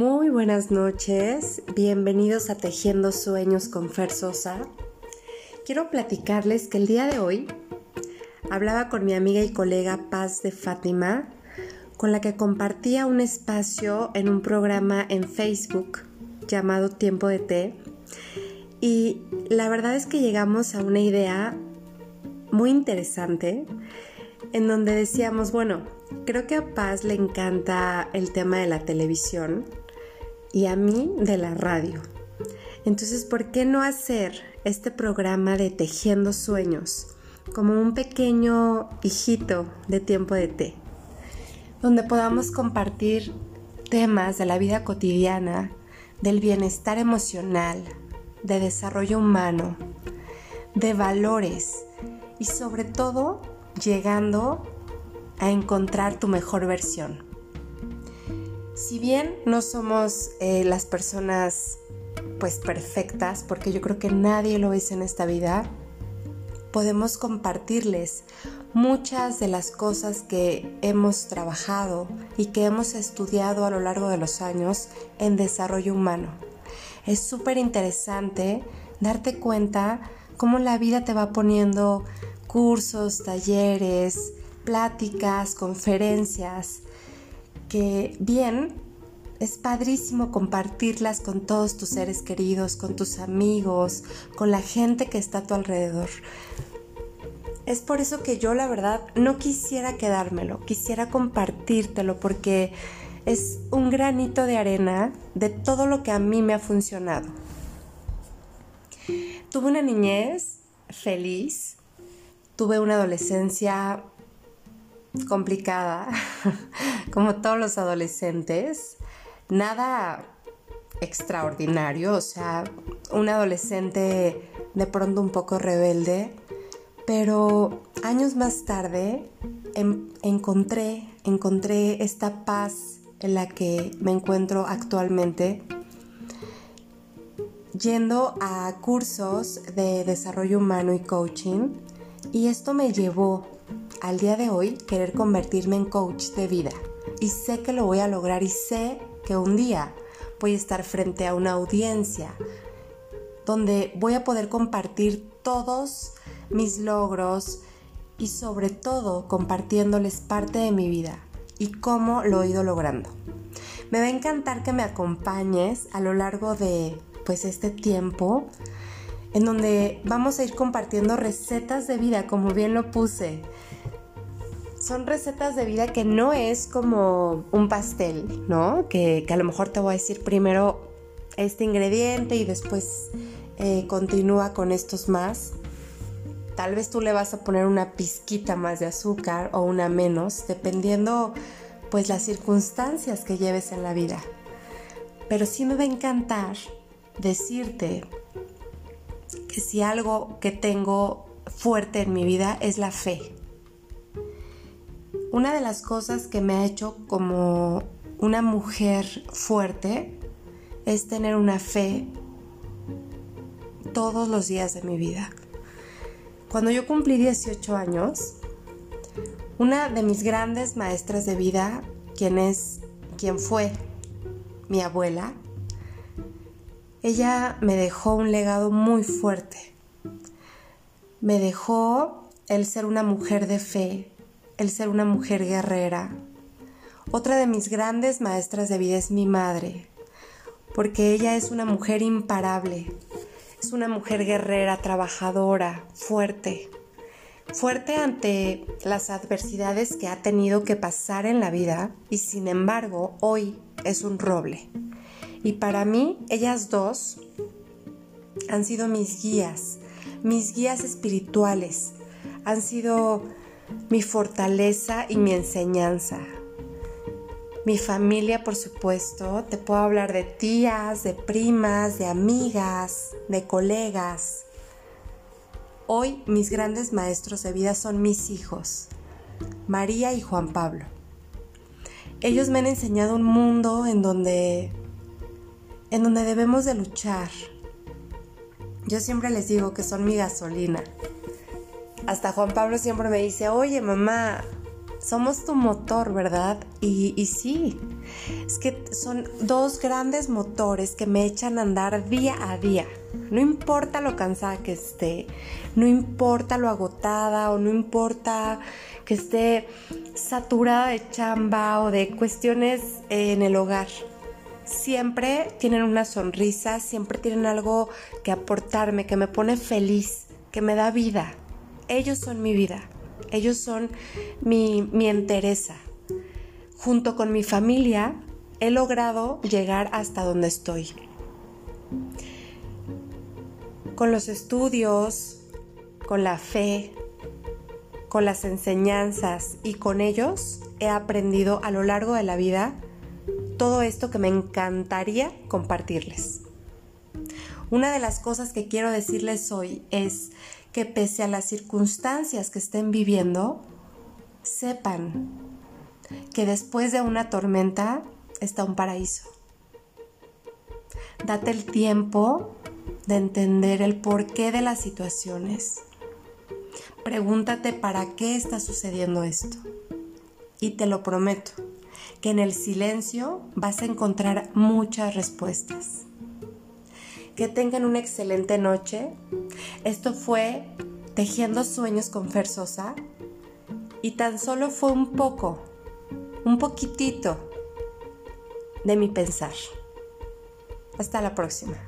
Muy buenas noches, bienvenidos a Tejiendo Sueños con Fer Sosa. Quiero platicarles que el día de hoy hablaba con mi amiga y colega Paz de Fátima, con la que compartía un espacio en un programa en Facebook llamado Tiempo de Té. Y la verdad es que llegamos a una idea muy interesante en donde decíamos, bueno, creo que a Paz le encanta el tema de la televisión y a mí de la radio. Entonces, ¿por qué no hacer este programa de Tejiendo Sueños como un pequeño hijito de tiempo de té? Donde podamos compartir temas de la vida cotidiana, del bienestar emocional, de desarrollo humano, de valores y sobre todo llegando a encontrar tu mejor versión. Si bien no somos eh, las personas pues perfectas, porque yo creo que nadie lo es en esta vida, podemos compartirles muchas de las cosas que hemos trabajado y que hemos estudiado a lo largo de los años en desarrollo humano. Es súper interesante darte cuenta cómo la vida te va poniendo cursos, talleres, pláticas, conferencias, que bien, es padrísimo compartirlas con todos tus seres queridos, con tus amigos, con la gente que está a tu alrededor. Es por eso que yo la verdad no quisiera quedármelo, quisiera compartírtelo porque es un granito de arena de todo lo que a mí me ha funcionado. Tuve una niñez feliz, tuve una adolescencia complicada, como todos los adolescentes, nada extraordinario, o sea, un adolescente de pronto un poco rebelde, pero años más tarde em, encontré, encontré esta paz en la que me encuentro actualmente yendo a cursos de desarrollo humano y coaching y esto me llevó al día de hoy querer convertirme en coach de vida. Y sé que lo voy a lograr y sé que un día voy a estar frente a una audiencia donde voy a poder compartir todos mis logros y sobre todo compartiéndoles parte de mi vida y cómo lo he ido logrando. Me va a encantar que me acompañes a lo largo de pues este tiempo en donde vamos a ir compartiendo recetas de vida, como bien lo puse. Son recetas de vida que no es como un pastel, ¿no? Que, a lo mejor te voy a decir primero este ingrediente y después eh, continúa con estos más. Tal vez tú le vas a poner una pizquita más de azúcar o una menos, dependiendo pues las circunstancias que lleves en la vida. Pero sí me va a encantar decirte que si algo que tengo fuerte en mi vida es la fe. Una de las cosas que me ha hecho como una mujer fuerte es tener una fe todos los días de mi vida. Cuando yo cumplí 18 años, una de mis grandes maestras de vida, quien es fue mi abuela, ella me dejó un legado muy fuerte. Me dejó el ser una mujer de fe, el ser una mujer guerrera. Otra de mis grandes maestras de vida es mi madre, porque ella es una mujer imparable, es una mujer guerrera, trabajadora, fuerte, fuerte ante las adversidades que ha tenido que pasar en la vida y sin embargo hoy es un roble. Y para mí, ellas dos han sido mis guías, mis guías espirituales, han sido mi fortaleza y mi enseñanza. Mi familia, por supuesto, te puedo hablar de tías, de primas, de amigas, de colegas. Hoy mis grandes maestros de vida son mis hijos, María y Juan Pablo. Ellos me han enseñado un mundo en donde en donde debemos de luchar. Yo siempre les digo que son mi gasolina. Hasta Juan Pablo siempre me dice, oye mamá, somos tu motor, ¿verdad? Y, sí, es que son dos grandes motores que me echan a andar día a día. No importa lo cansada que esté, no importa lo agotada o no importa que esté saturada de chamba o de cuestiones en el hogar. Siempre tienen una sonrisa, siempre tienen algo que aportarme, que me pone feliz, que me da vida. Ellos son mi vida, ellos son mi, mi entereza junto con mi familia, he logrado llegar hasta donde estoy. Con los estudios, con la fe, con las enseñanzas y con ellos he aprendido a lo largo de la vida todo esto que me encantaría compartirles. Una de las cosas que quiero decirles hoy es que pese a las circunstancias que estén viviendo, sepan que después de una tormenta está un paraíso. Date el tiempo de entender el porqué de las situaciones. Pregúntate para qué está sucediendo esto. Y te lo prometo, que en el silencio vas a encontrar muchas respuestas. Que tengan una excelente noche. Esto fue Tejiendo Sueños con Fer Sosa y tan solo fue un poco un poquitito de mi pensar. Hasta la próxima.